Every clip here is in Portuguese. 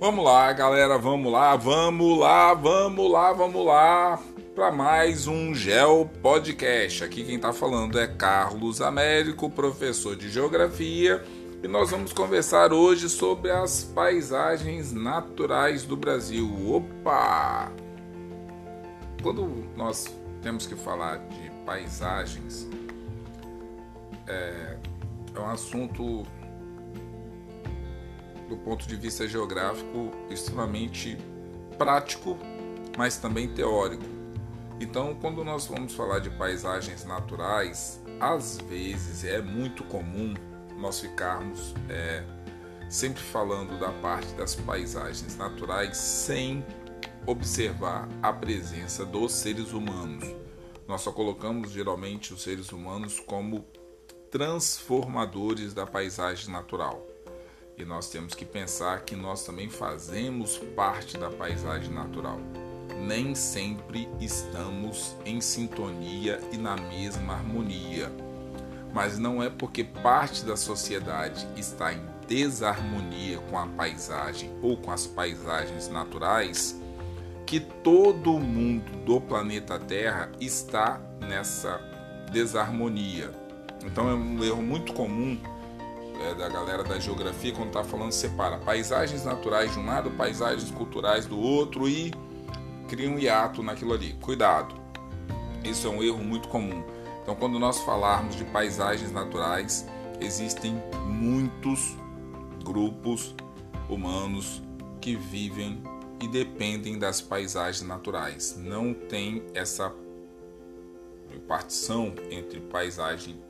Vamos lá, galera, vamos lá, vamos lá, vamos lá, vamos lá para mais um Geo Podcast. Aqui quem está falando é Carlos Américo, professor de Geografia, e nós vamos conversar hoje sobre as paisagens naturais do Brasil. Opa! Quando nós temos que falar de paisagens, é, é um assunto do ponto de vista geográfico extremamente prático, mas também teórico. Então, quando nós vamos falar de paisagens naturais, às vezes é muito comum nós ficarmos é, sempre falando da parte das paisagens naturais sem observar a presença dos seres humanos. Nós só colocamos geralmente os seres humanos como transformadores da paisagem natural. E nós temos que pensar que nós também fazemos parte da paisagem natural. Nem sempre estamos em sintonia e na mesma harmonia. Mas não é porque parte da sociedade está em desarmonia com a paisagem ou com as paisagens naturais que todo mundo do planeta Terra está nessa desarmonia. Então é um erro muito comum é, da galera da geografia quando está falando separa paisagens naturais de um lado, paisagens culturais do outro e cria um hiato naquilo ali. Cuidado, isso é um erro muito comum. Então, quando nós falarmos de paisagens naturais, existem muitos grupos humanos que vivem e dependem das paisagens naturais. Não tem essa partição entre paisagem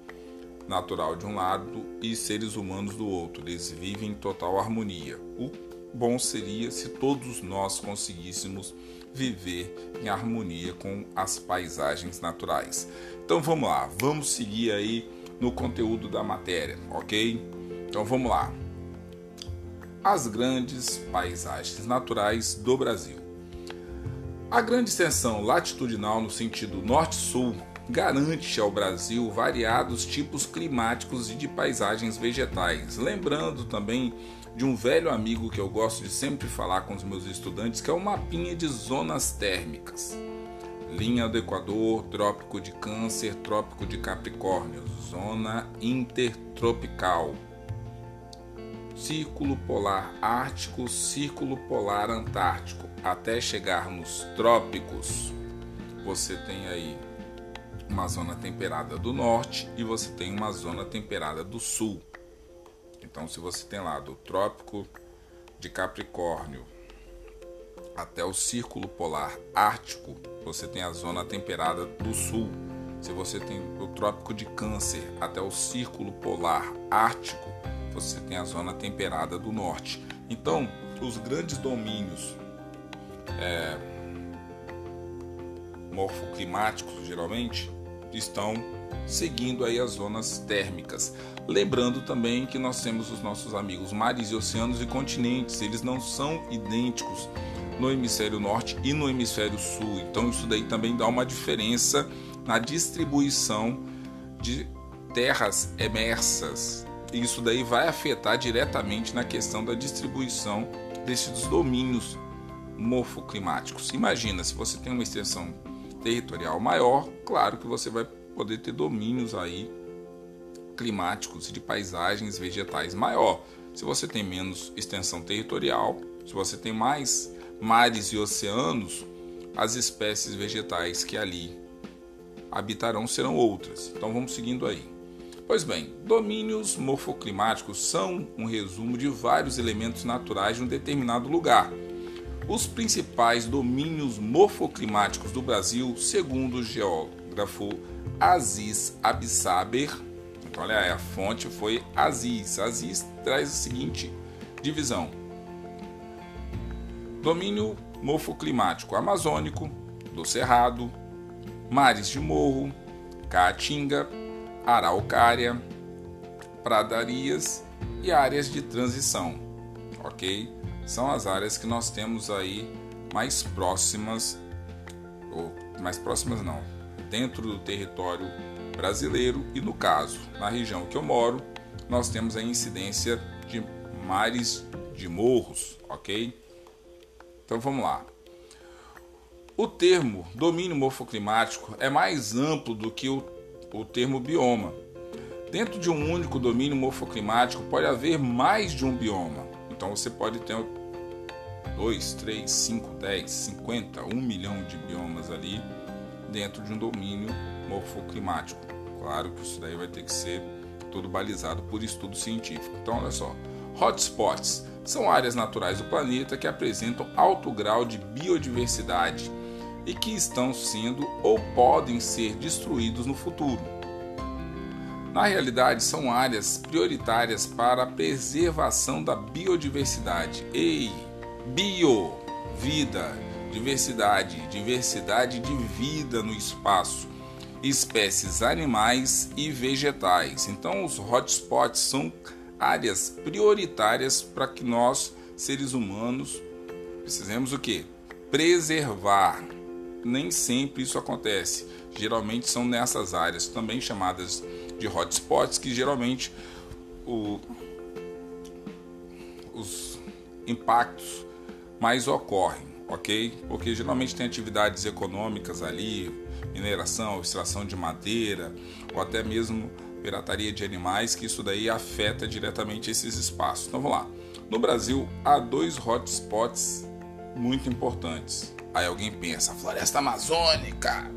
natural de um lado e seres humanos do outro. Eles vivem em total harmonia. O bom seria se todos nós conseguíssemos viver em harmonia com as paisagens naturais. Então vamos lá, vamos seguir aí no conteúdo da matéria, ok? Então vamos lá. As grandes paisagens naturais do Brasil. A grande extensão latitudinal no sentido norte-sul garante ao Brasil variados tipos climáticos e de paisagens vegetais. Lembrando também de um velho amigo que eu gosto de sempre falar com os meus estudantes, que é o mapinha de zonas térmicas. Linha do Equador, Trópico de Câncer, Trópico de Capricórnio, Zona Intertropical. Círculo Polar Ártico, Círculo Polar Antártico, até chegar nos trópicos. Você tem aí uma zona temperada do norte e você tem uma zona temperada do sul. Então, se você tem lá do Trópico de Capricórnio até o Círculo Polar Ártico, você tem a zona temperada do sul. Se você tem o Trópico de Câncer até o Círculo Polar Ártico, você tem a zona temperada do norte. Então, os grandes domínios é, morfoclimáticos, geralmente, estão seguindo aí as zonas térmicas. Lembrando também que nós temos os nossos amigos mares e oceanos e continentes, eles não são idênticos no hemisfério norte e no hemisfério sul. Então isso daí também dá uma diferença na distribuição de terras emersas. Isso daí vai afetar diretamente na questão da distribuição desses domínios morfoclimáticos. Imagina se você tem uma extensão territorial maior, claro que você vai poder ter domínios aí climáticos e de paisagens vegetais maior. Se você tem menos extensão territorial, se você tem mais mares e oceanos, as espécies vegetais que ali habitarão serão outras. Então vamos seguindo aí. Pois bem, domínios morfoclimáticos são um resumo de vários elementos naturais de um determinado lugar os principais domínios morfoclimáticos do Brasil, segundo o geógrafo Aziz Absaber, então olha aí, a fonte foi Aziz. Aziz traz a seguinte divisão: domínio morfoclimático amazônico, do Cerrado, mares de morro, caatinga, araucária, pradarias e áreas de transição, ok? São as áreas que nós temos aí mais próximas, ou mais próximas não, dentro do território brasileiro e no caso, na região que eu moro, nós temos a incidência de mares de morros, ok? Então vamos lá. O termo domínio morfoclimático é mais amplo do que o, o termo bioma. Dentro de um único domínio morfoclimático pode haver mais de um bioma. Então você pode ter 2, 3, 5, 10, 50, 1 milhão de biomas ali dentro de um domínio morfoclimático. Claro que isso daí vai ter que ser todo balizado por estudo científico. Então, olha só: hotspots são áreas naturais do planeta que apresentam alto grau de biodiversidade e que estão sendo ou podem ser destruídos no futuro. Na realidade, são áreas prioritárias para a preservação da biodiversidade. Ei, bio, vida, diversidade, diversidade de vida no espaço, espécies animais e vegetais. Então, os hotspots são áreas prioritárias para que nós, seres humanos, precisemos o que? Preservar. Nem sempre isso acontece. Geralmente são nessas áreas, também chamadas de hotspots, que geralmente o, os impactos mais ocorrem ok? Porque geralmente tem atividades econômicas ali, mineração, extração de madeira, ou até mesmo pirataria de animais, que isso daí afeta diretamente esses espaços. Então vamos lá. No Brasil há dois hotspots muito importantes. Aí alguém pensa, floresta amazônica.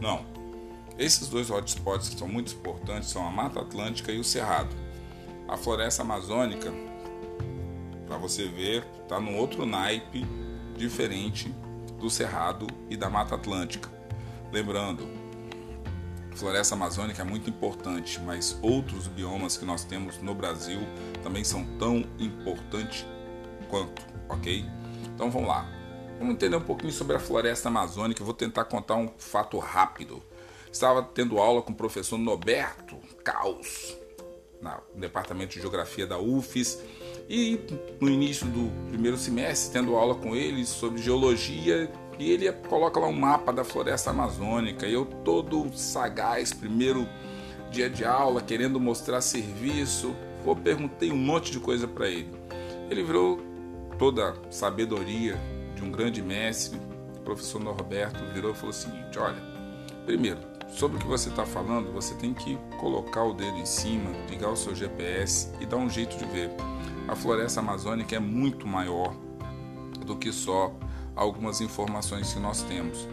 Não. Esses dois hotspots que são muito importantes são a Mata Atlântica e o Cerrado. A floresta amazônica, para você ver, está num outro naipe diferente do Cerrado e da Mata Atlântica. Lembrando, floresta amazônica é muito importante, mas outros biomas que nós temos no Brasil também são tão importantes quanto, ok? Então vamos lá. Vamos entender um pouquinho sobre a floresta amazônica. Eu vou tentar contar um fato rápido. Estava tendo aula com o professor Norberto Caos, no departamento de geografia da UFES e no início do primeiro semestre, tendo aula com ele sobre geologia, e ele coloca lá um mapa da floresta amazônica. E eu todo sagaz, primeiro dia de aula, querendo mostrar serviço, eu perguntei um monte de coisa para ele. Ele virou toda a sabedoria de um grande mestre, o professor Norberto, virou e falou o seguinte: olha, primeiro, sobre o que você está falando, você tem que colocar o dedo em cima, ligar o seu GPS e dar um jeito de ver a floresta amazônica é muito maior do que só algumas informações que nós temos.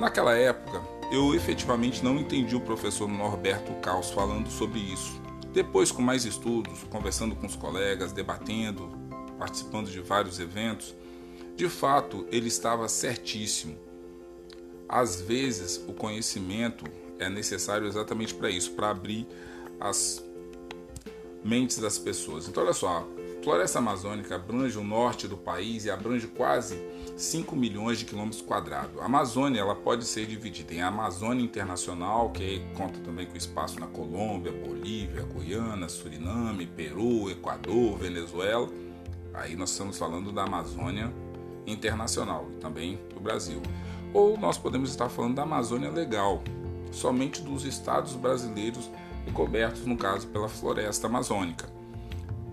Naquela época, eu efetivamente não entendi o professor Norberto Caos falando sobre isso. Depois, com mais estudos, conversando com os colegas, debatendo, participando de vários eventos, de fato ele estava certíssimo. Às vezes, o conhecimento é necessário exatamente para isso, para abrir as mentes das pessoas. Então, olha só, floresta amazônica abrange o norte do país e abrange quase 5 milhões de quilômetros quadrados. A Amazônia ela pode ser dividida em Amazônia Internacional, que conta também com espaço na Colômbia, Bolívia, Guiana, Suriname, Peru, Equador, Venezuela. Aí nós estamos falando da Amazônia Internacional também do Brasil. Ou nós podemos estar falando da Amazônia Legal, somente dos estados brasileiros cobertos, no caso, pela floresta amazônica.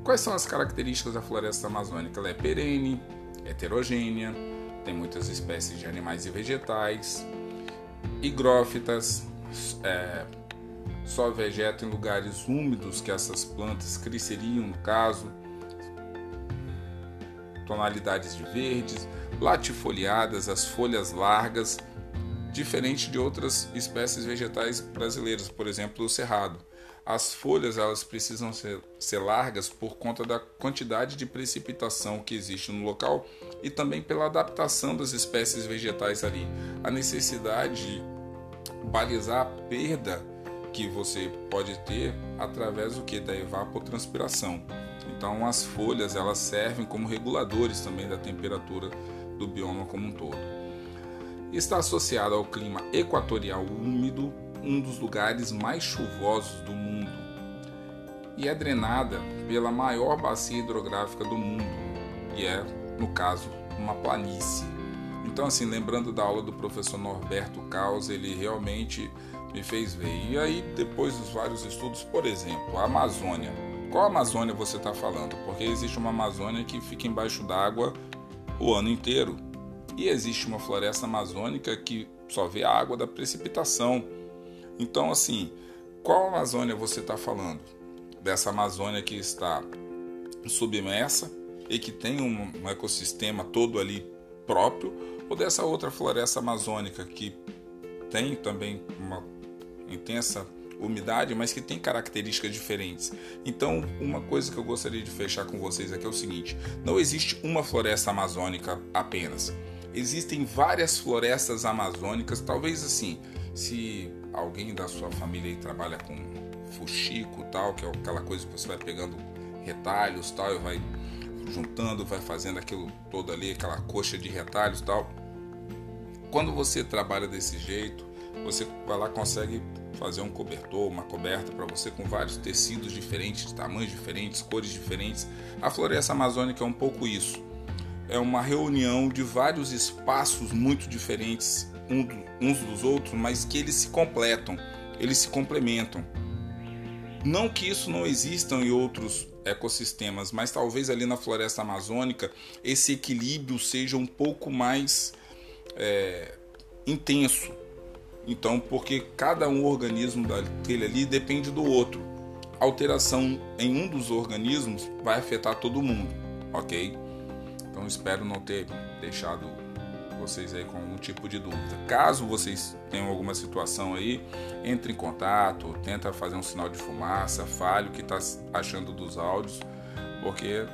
Quais são as características da floresta amazônica? Ela é perene, heterogênea, tem muitas espécies de animais e vegetais, higrófitas, é, só vegeta em lugares úmidos que essas plantas cresceriam, no caso, tonalidades de verdes, latifoliadas, as folhas largas, diferente de outras espécies vegetais brasileiras, por exemplo, o cerrado. As folhas elas precisam ser, ser largas por conta da quantidade de precipitação que existe no local e também pela adaptação das espécies vegetais ali. A necessidade de balizar a perda que você pode ter através do que da evapotranspiração. Então as folhas elas servem como reguladores também da temperatura do bioma como um todo. Está associada ao clima equatorial úmido um dos lugares mais chuvosos do mundo e é drenada pela maior bacia hidrográfica do mundo, e é, no caso, uma planície. Então, assim, lembrando da aula do professor Norberto Caos, ele realmente me fez ver. E aí, depois dos vários estudos, por exemplo, a Amazônia. Qual Amazônia você está falando? Porque existe uma Amazônia que fica embaixo d'água o ano inteiro. E existe uma floresta amazônica que só vê a água da precipitação. Então, assim, qual Amazônia você está falando? Dessa Amazônia que está submersa e que tem um, ecossistema todo ali próprio, ou dessa outra floresta amazônica que tem também uma intensa umidade, mas que tem características diferentes. Então, uma coisa que eu gostaria de fechar com vocês aqui é o seguinte: não existe uma floresta amazônica apenas. Existem várias florestas amazônicas, talvez assim, se alguém da sua família trabalha com fuxico tal, que é aquela coisa que você vai pegando retalhos tal e vai juntando, vai fazendo aquilo todo ali, aquela coxa de retalhos tal. Quando você trabalha desse jeito, você vai lá consegue fazer um cobertor, uma coberta para você com vários tecidos diferentes, tamanhos diferentes, cores diferentes. A floresta amazônica é um pouco isso. É uma reunião de vários espaços muito diferentes uns dos outros, mas que eles se completam, eles se complementam. Não que isso não exista em outros ecossistemas, mas talvez ali na floresta amazônica esse equilíbrio seja um pouco mais é, intenso. Então, porque cada um organismo daquele ali depende do outro. Alteração em um dos organismos vai afetar todo mundo, ok? Então, espero não ter deixado vocês aí com algum tipo de dúvida. Caso vocês tenham alguma situação aí, entre em contato, tenta fazer um sinal de fumaça, fale o que está achando dos áudios, porque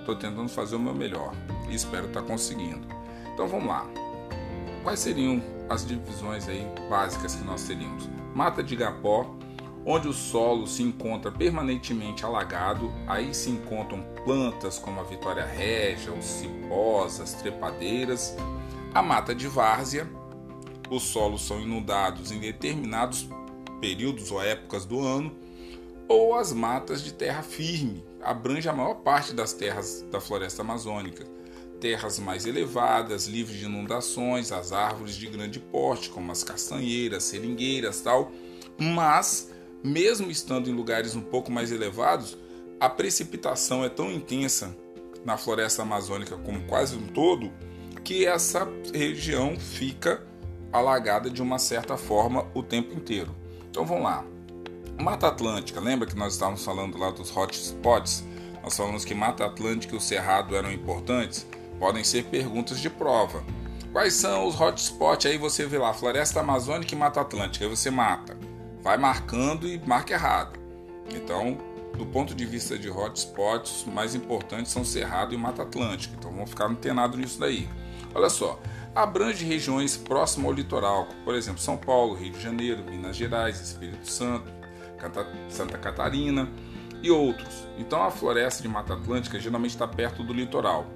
estou tentando fazer o meu melhor e espero estar tá conseguindo. Então vamos lá. Quais seriam as divisões aí básicas que nós teríamos? Mata de Igapó, onde o solo se encontra permanentemente alagado, aí se encontram plantas como a Vitória Régia, os cipós, as trepadeiras, a mata de várzea, os solos são inundados em determinados períodos ou épocas do ano, ou as matas de terra firme, abrange a maior parte das terras da floresta amazônica. Terras mais elevadas, livres de inundações, as árvores de grande porte, como as castanheiras, seringueiras, tal. Mas, mesmo estando em lugares um pouco mais elevados, a precipitação é tão intensa na floresta amazônica como quase um todo que essa região fica alagada de uma certa forma o tempo inteiro. Então vamos lá. Mata Atlântica, lembra que nós estávamos falando lá dos hotspots? Nós falamos que Mata Atlântica e o Cerrado eram importantes? Podem ser perguntas de prova. Quais são os hotspots? Aí você vê lá, Floresta Amazônica e Mata Atlântica. Aí você mata. Vai marcando e marca errado. Então, do ponto de vista de hotspots, os mais importantes são Cerrado e Mata Atlântica. Então vamos ficar antenado nisso daí. Olha só, abrange regiões próximas ao litoral, por exemplo, São Paulo, Rio de Janeiro, Minas Gerais, Espírito Santo, Santa Catarina e outros. Então a floresta de Mata Atlântica geralmente está perto do litoral.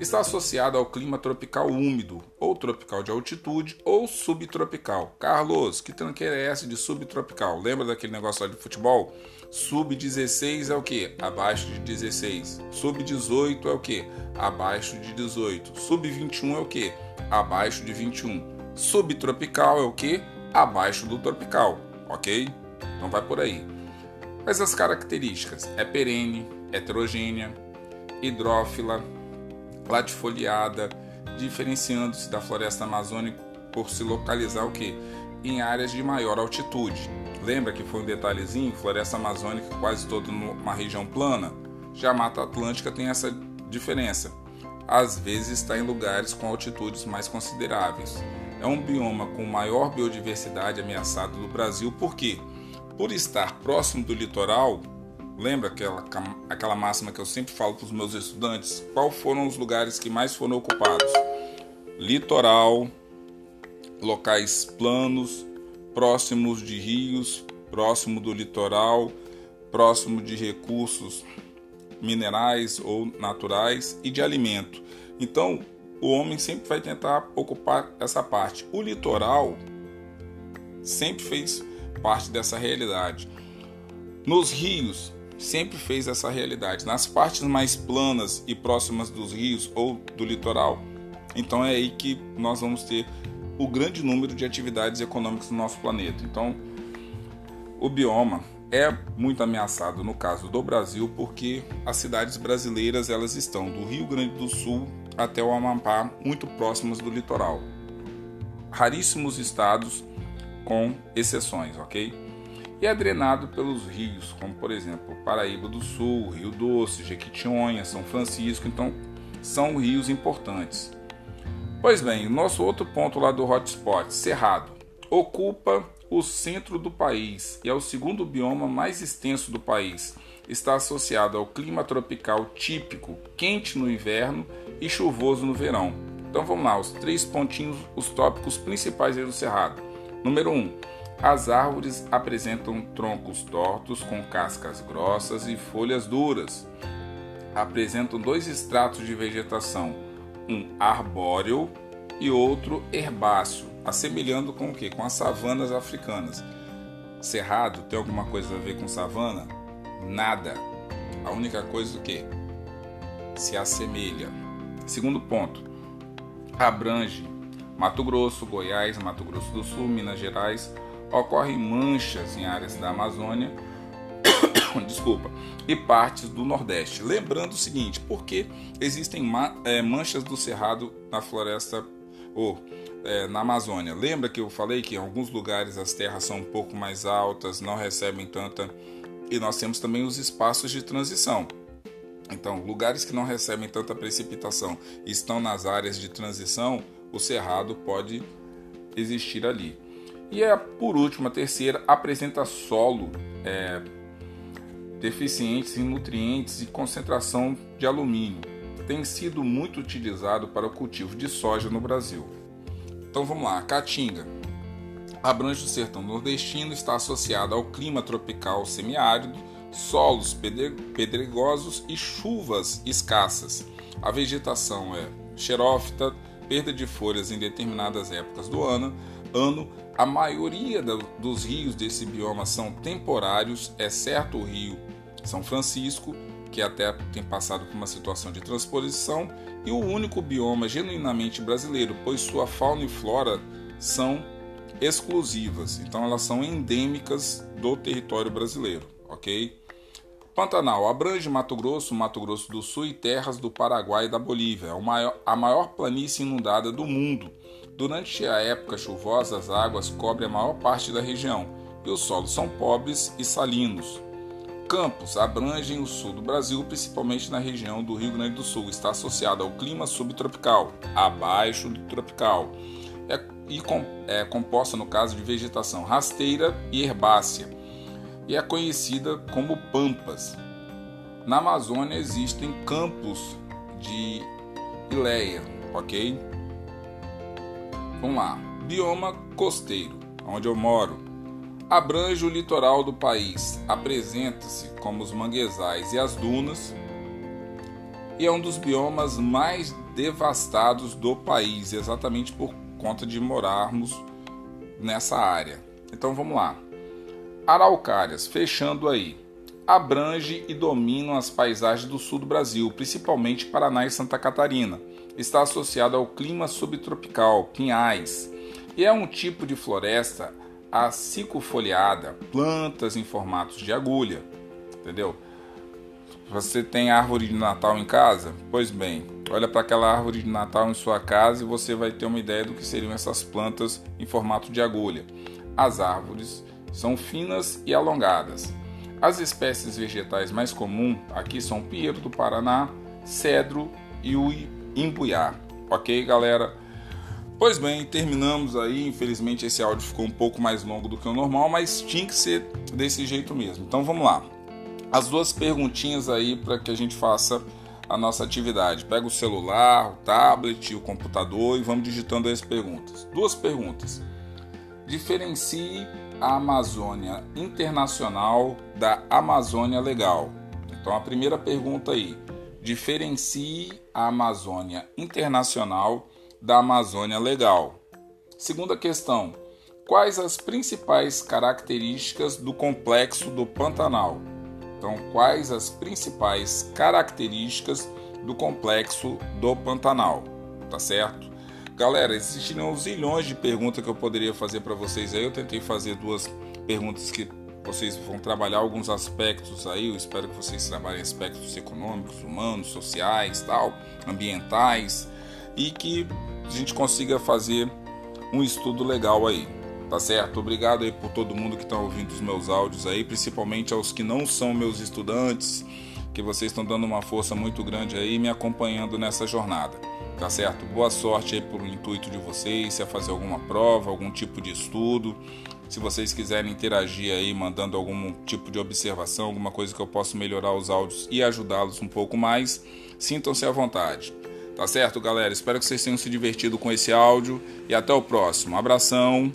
Está associada ao clima tropical úmido, ou tropical de altitude, ou subtropical. Carlos, que tranqueira é essa de subtropical? Lembra daquele negócio lá de futebol? Sub-16 é o que? Abaixo de 16. Sub-18 é o que? Abaixo de 18. Sub-21 é o que? Abaixo de 21. Subtropical é o que? Abaixo do tropical, ok? Então vai por aí. Quais as características? É perene, heterogênea, hidrófila, latifoliada, diferenciando-se da floresta amazônica por se localizar o que? Em áreas de maior altitude. Lembra que foi um detalhezinho? Floresta amazônica quase toda numa região plana. Já a Mata Atlântica tem essa diferença. Às vezes está em lugares com altitudes mais consideráveis. É um bioma com maior biodiversidade ameaçado do Brasil, por quê? Por estar próximo do litoral, lembra aquela, aquela máxima que eu sempre falo para os meus estudantes? Quais foram os lugares que mais foram ocupados? Litoral, locais planos, próximos de rios, próximo do litoral, próximo de recursos minerais ou naturais e de alimento. Então, o homem sempre vai tentar ocupar essa parte. O litoral sempre fez parte dessa realidade. Nos rios, sempre fez essa realidade. Nas partes mais planas e próximas dos rios ou do litoral, então é aí que nós vamos ter o grande número de atividades econômicas no nosso planeta. Então, o bioma é muito ameaçado no caso do Brasil porque as cidades brasileiras elas estão do Rio Grande do Sul até o Amapá, muito próximas do litoral. Raríssimos estados com exceções, ok? E é drenado pelos rios, como por exemplo Paraíba do Sul, Rio Doce, Jequitinhonha, São Francisco, então são rios importantes. Pois bem, nosso outro ponto lá do hotspot, Cerrado, ocupa o centro do país e é o segundo bioma mais extenso do país. Está associado ao clima tropical típico, quente no inverno e chuvoso no verão. Então vamos lá, os três pontinhos, os tópicos principais do Cerrado. Número 1. Um, as árvores apresentam troncos tortos com cascas grossas e folhas duras. Apresentam dois estratos de vegetação, um arbóreo e outro herbáceo, assemelhando com o que? Com as savanas africanas. Cerrado tem alguma coisa a ver com savana? Nada. A única coisa o que? Se assemelha. Segundo ponto, abrange Mato Grosso, Goiás, Mato Grosso do Sul, Minas Gerais. Ocorrem manchas em áreas da Amazônia, desculpa, e partes do Nordeste. Lembrando o seguinte, porque existem é, manchas do cerrado na floresta ou é, na Amazônia. Lembra que eu falei que em alguns lugares as terras são um pouco mais altas, não recebem tanta. E nós temos também os espaços de transição. Então, lugares que não recebem tanta precipitação estão nas áreas de transição, o cerrado pode existir ali. E é por último, a terceira apresenta solo é, deficientes em nutrientes e concentração de alumínio. Tem sido muito utilizado para o cultivo de soja no Brasil. Então vamos lá, caatinga. Abrange o sertão nordestino, está associada ao clima tropical semiárido, solos pedregosos e chuvas escassas. A vegetação é xerófita, perda de folhas em determinadas épocas do ano, ano a maioria dos rios desse bioma são temporários, exceto o rio São Francisco, que até tem passado por uma situação de transposição, e o único bioma genuinamente brasileiro, pois sua fauna e flora são exclusivas, então elas são endêmicas do território brasileiro, ok? Pantanal abrange Mato Grosso, Mato Grosso do Sul e terras do Paraguai e da Bolívia. É a maior planície inundada do mundo. Durante a época chuvosa, as águas cobrem a maior parte da região e os solos são pobres e salinos. Campos abrangem o sul do Brasil, principalmente na região do Rio Grande do Sul. Está associado ao clima subtropical, abaixo do tropical. É, e com, é composta, no caso, de vegetação rasteira e herbácea e é conhecida como pampas. Na Amazônia existem campos de ileia, ok? Vamos lá. Bioma costeiro, onde eu moro, abrange o litoral do país, apresenta-se como os manguezais e as dunas, e é um dos biomas mais devastados do país, exatamente por conta de morarmos nessa área. Então vamos lá. Araucárias, fechando aí. Abrange e domina as paisagens do sul do Brasil, principalmente Paraná e Santa Catarina. Está associado ao clima subtropical, pinhais, e é um tipo de floresta acicofoliada, plantas em formatos de agulha, entendeu? Você tem árvore de Natal em casa? Pois bem, olha para aquela árvore de Natal em sua casa e você vai ter uma ideia do que seriam essas plantas em formato de agulha. As árvores são finas e alongadas. As espécies vegetais mais comuns aqui são pinheiro do Paraná, cedro e o imbuiá. Ok, galera? Pois bem, terminamos aí. Infelizmente esse áudio ficou um pouco mais longo do que o normal, mas tinha que ser desse jeito mesmo. Então vamos lá. As duas perguntinhas aí para que a gente faça a nossa atividade. Pega o celular, o tablet, o computador e vamos digitando as perguntas. Duas perguntas. Diferencie Amazônia Internacional da Amazônia Legal. Então a primeira pergunta aí, diferencie a Amazônia Internacional da Amazônia Legal. Segunda questão, quais as principais características do complexo do Pantanal? Então, quais as principais características do complexo do Pantanal? Tá certo? Galera, existiram zilhões de perguntas que eu poderia fazer para vocês aí. Eu tentei fazer duas perguntas que vocês vão trabalhar alguns aspectos aí, eu espero que vocês trabalhem aspectos econômicos, humanos, sociais, tal, ambientais e que a gente consiga fazer um estudo legal aí. Tá certo? Obrigado aí por todo mundo que está ouvindo os meus áudios aí, principalmente aos que não são meus estudantes, que vocês estão dando uma força muito grande aí me acompanhando nessa jornada. Tá certo? Boa sorte aí por o intuito de vocês, se é fazer alguma prova, algum tipo de estudo. Se vocês quiserem interagir aí, mandando algum tipo de observação, alguma coisa que eu possa melhorar os áudios e ajudá-los um pouco mais, sintam-se à vontade. Tá certo, galera? Espero que vocês tenham se divertido com esse áudio e até o próximo. Abração.